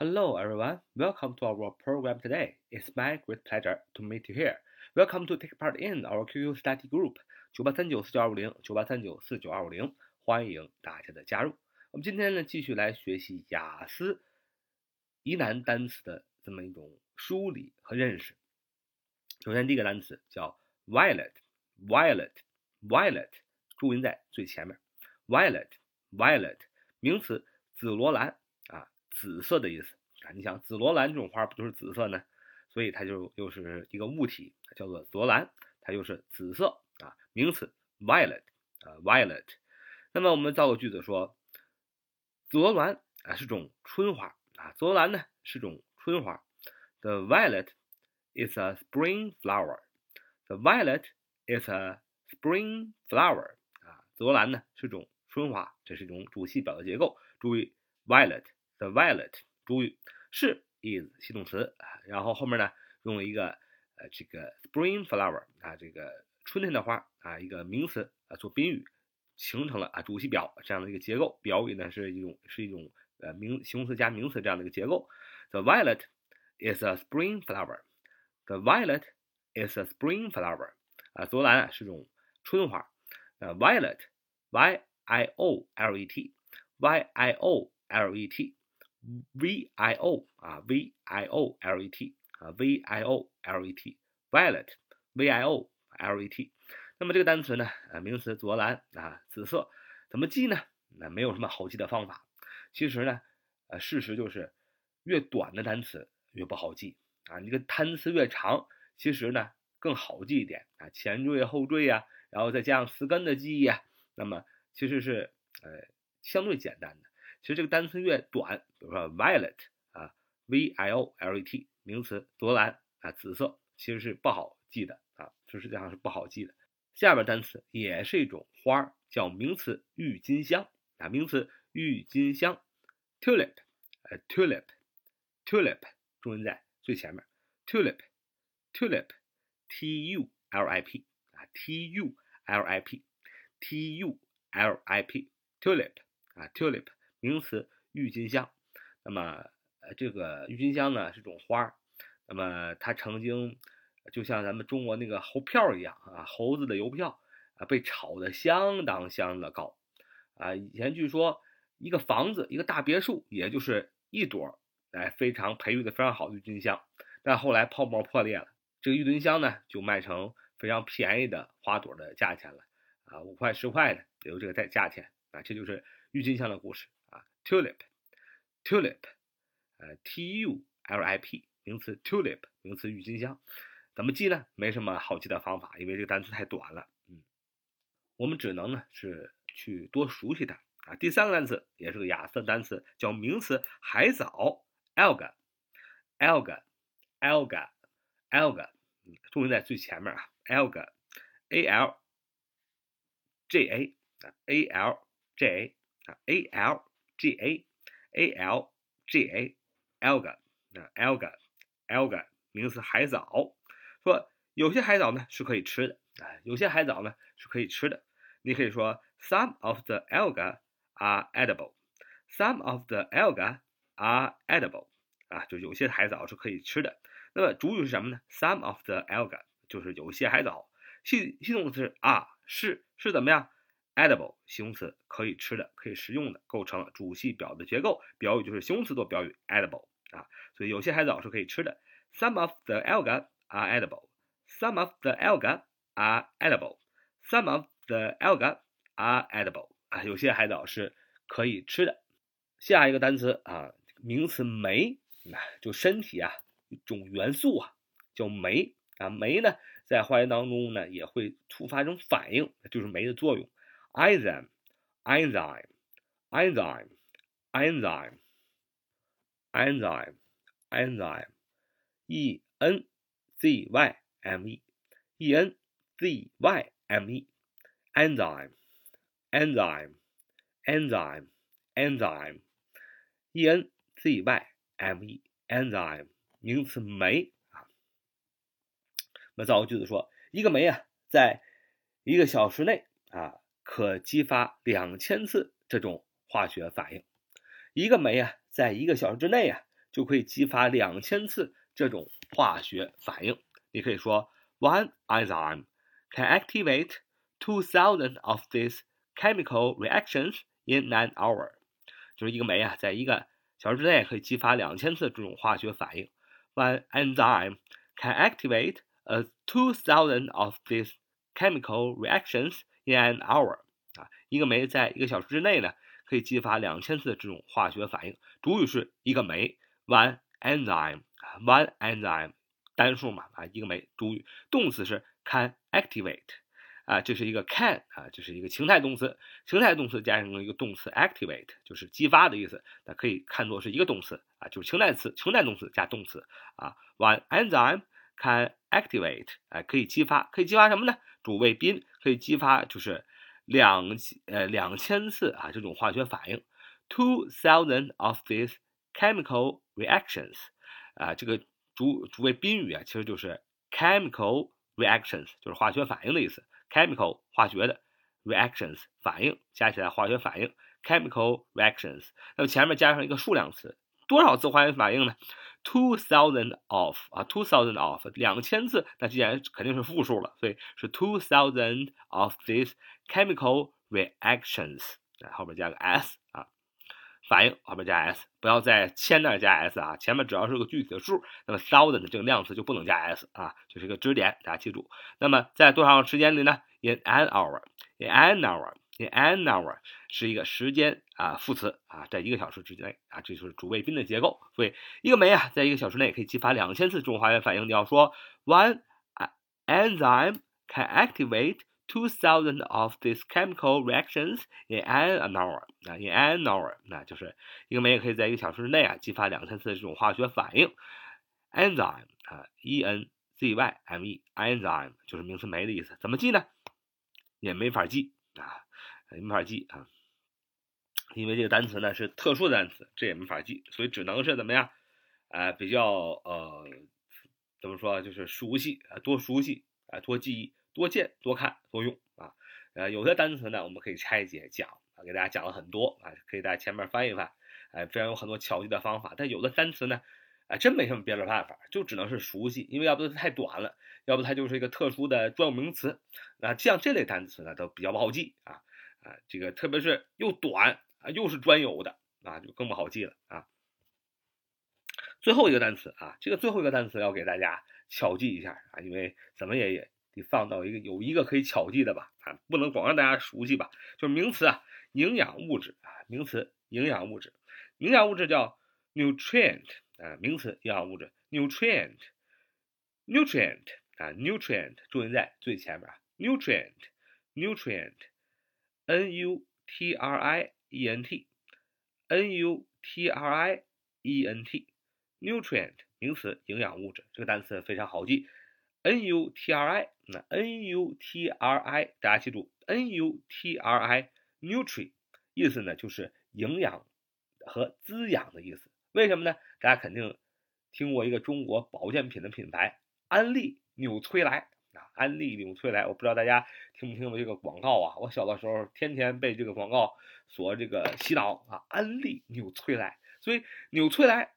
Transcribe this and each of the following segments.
Hello, everyone. Welcome to our program today. It's my great pleasure to meet you here. Welcome to take part in our QQ study group 九八三九四九二五零九八三九四九二五零，欢迎大家的加入。我们今天呢，继续来学习雅思疑难单词的这么一种梳理和认识。首先，第一个单词叫 violet，violet，violet，注音在最前面。violet，violet，名词，紫罗兰。紫色的意思啊，你想紫罗兰这种花不就是紫色呢？所以它就又是一个物体，叫做紫罗兰，它又是紫色啊。名词 violet 啊 violet。那么我们造个句子说，紫罗兰啊是种春花啊，紫罗兰呢是种春花。The violet is a spring flower. The violet is a spring flower 啊，紫罗兰呢是种春花，这是一种主系表的结构。注意 violet。The violet，主语是 is 系动词，然后后面呢用了一个呃这个 spring flower 啊，这个春天的花啊，一个名词啊做宾语，形成了啊主系表这样的一个结构。表语呢是一种是一种呃名形容词加名词这样的一个结构。The violet is a spring flower. The violet is a spring flower. 啊，罗兰是种春花。呃，violet，y i o l e t，y i o l e t。V i o 啊，v i o l e t 啊，v i o l e t，violet，v i o l e t。那么这个单词呢，啊，名词，紫蓝啊，紫色，怎么记呢？那没有什么好记的方法。其实呢，呃，事实就是越短的单词越不好记啊。你个单词越长，其实呢更好记一点啊，前缀后缀呀，然后再加上词根的记忆啊，那么其实是呃相对简单的。其实这个单词越短，比如说 violet 啊，v i o l e t 名词，紫蓝啊，紫色，其实是不好记的啊，就实际上是不好记的。下边单词也是一种花，叫名词郁金香啊，名词郁金香，tulip，呃，tulip，tulip，重音在最前面，tulip，tulip，t u l i p 啊，t u l i p，t u l i p，tulip 啊，tulip。名词郁金香，那么呃这个郁金香呢是种花儿，那么它曾经就像咱们中国那个猴票一样啊，猴子的邮票啊被炒得相当相当的高。啊，以前据说一个房子一个大别墅也就是一朵哎非常培育的非常好的郁金香，但后来泡沫破裂了，这个郁金香呢就卖成非常便宜的花朵的价钱了。啊，五块十块的也有这个价价钱。啊，这就是郁金香的故事。tulip，tulip，呃，t u l i p，名词 tulip，名词郁金香，怎么记呢？没什么好记的方法，因为这个单词太短了。嗯，我们只能呢是去多熟悉它啊。第三个单词也是个雅思单词，叫名词海藻，alga，alga，alga，alga，重音在最前面啊，alga，a l g A，A l g a 啊，a l G A A L G A alga 啊 alga alga 名词海藻，说有些海藻呢是可以吃的啊，有些海藻呢是可以吃的。你可以说 Some of the alga are edible. Some of the alga are edible. 啊，就有些海藻是可以吃的。那么主语是什么呢？Some of the alga 就是有些海藻。系系动词啊是是怎么样？edible 形容词可以吃的，可以食用的，构成了主系表的结构。表语就是形容词做表语，edible 啊，所以有些海藻是可以吃的。Some of the alga are edible. Some of the alga are edible. Some of the alga are edible 啊，有些海藻是可以吃的。下一个单词啊，名词酶，啊，就身体啊一种元素啊，叫酶啊。酶呢，在化学当中呢也会触发一种反应，就是酶的作用。Enzyme, enzyme, enzyme, enzyme, enzyme, enzyme, e n z y m e, e n z y m e, enzyme, enzyme, enzyme, enzyme, e n z y m e, enzyme，名词酶啊。那造个句子说，一个酶啊，在一个小时内啊。可激发两千次这种化学反应，一个酶啊，在一个小时之内啊，就可以激发两千次这种化学反应。你可以说，one enzyme can activate two thousand of these chemical reactions in an hour。就是一个酶啊，在一个小时之内可以激发两千次这种化学反应。One enzyme can activate a two thousand of these chemical reactions in an hour。啊，一个酶在一个小时之内呢，可以激发两千次这种化学反应。主语是一个酶，one enzyme，one enzyme，单数嘛，啊，一个酶。主语，动词是 can activate。啊，这是一个 can 啊，这是一个情态动词，情态动词加上一个动词 activate，就是激发的意思。那可以看作是一个动词啊，就是情态词、情态动词加动词啊。One enzyme can activate，哎，可以激发，可以激发什么呢？主谓宾可以激发就是两呃两千次啊这种化学反应，two thousand of these chemical reactions，啊，这个主主谓宾语啊其实就是 chemical reactions，就是化学反应的意思。chemical 化学的 reactions 反应加起来化学反应 chemical reactions，那么前面加上一个数量词，多少次化学反应呢？two thousand of 啊，two thousand of 两千次，那既然肯定是复数了，所以是 two thousand of these chemical reactions，后边加个 s 啊，反应后边加 s，不要在千那加 s 啊，前面只要是个具体的数，那么 thousand 这个量词就不能加 s 啊，这是一个支点，大家记住。那么在多长时间里呢？In an hour，in an hour In an hour 是一个时间啊副词啊，在一个小时之内啊，这就是主谓宾的结构。所以一个酶啊，在一个小时内可以激发两千次这种化学反应。你要说 one enzyme can activate two thousand of these chemical reactions in an hour 啊，in an hour 那就是一个酶也可以在一个小时之内啊激发两千次这种化学反应。enzyme 啊，e n z y m e，enzyme 就是名词酶的意思。怎么记呢？也没法记啊，没法记啊，因为这个单词呢是特殊的单词，这也没法记，所以只能是怎么样？啊，比较呃，怎么说？就是熟悉啊，多熟悉啊，多记忆，多见，多看，多用啊。呃，有些单词呢，我们可以拆解讲啊，给大家讲了很多啊，可以大家前面翻一翻，哎，非常有很多巧记的方法。但有的单词呢，哎，真没什么别的办法，就只能是熟悉，因为要不太短了。要不它就是一个特殊的专有名词，那像这类单词呢都比较不好记啊啊，这个特别是又短啊又是专有的啊，就更不好记了啊。最后一个单词啊，这个最后一个单词要给大家巧记一下啊，因为怎么也也得放到一个有一个可以巧记的吧啊，不能光让大家熟悉吧。就是名词啊，营养物质啊，名词营养物质，营养物质叫 nutrient 啊，名词营养物质 nutrient，nutrient。啊，nutrient 重音在最前面啊，nutrient，nutrient n u t r i e n t，n u t r i e n t，nutrient 名词，营养物质。这个单词非常好记，n u t r i，那 n u t r i，大家记住 n u t r i，nutri，意思呢就是营养和滋养的意思。为什么呢？大家肯定听过一个中国保健品的品牌安利纽崔莱，安利纽崔莱，我不知道大家听不听过这个广告啊？我小的时候天天被这个广告所这个洗脑啊，安利纽崔莱，所以纽崔莱，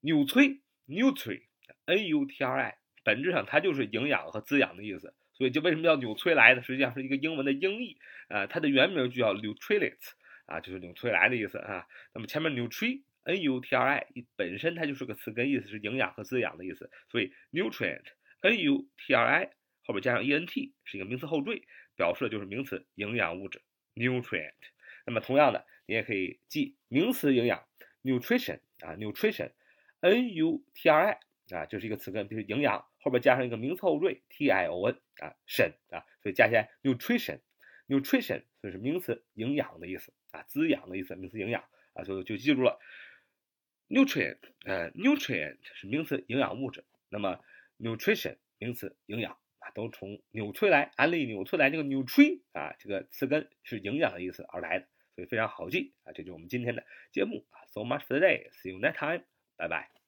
纽崔，nutri，n u t r i，本质上它就是营养和滋养的意思，所以就为什么叫纽崔莱呢？实际上是一个英文的音译啊，它的原名就叫 Nutrilite 啊，就是纽崔莱的意思啊。那么前面 nutri，n u t r i，本身它就是个词根，意思是营养和滋养的意思，所以 nutrient。n u t r i 后边加上 e n t 是一个名词后缀，表示的就是名词营养物质 nutrient。那么同样的，你也可以记名词营养 nutrition 啊 nutrition，n u t r i 啊就是一个词根，就是营养后边加上一个名词后缀 t i o n 啊 tion 啊，所以加起来 nutrition nutrition 所以是名词营养的意思啊滋养的意思，名词营养啊，所以就记住了 nutrient 呃 nutrient 是名词营养物质，那么 nutrition 名词营养都从纽崔莱安利纽崔莱这个纽崔啊这个词根是营养的意思而来的，所以非常好记啊。这就是我们今天的节目啊。So much for today. See you next time. 拜拜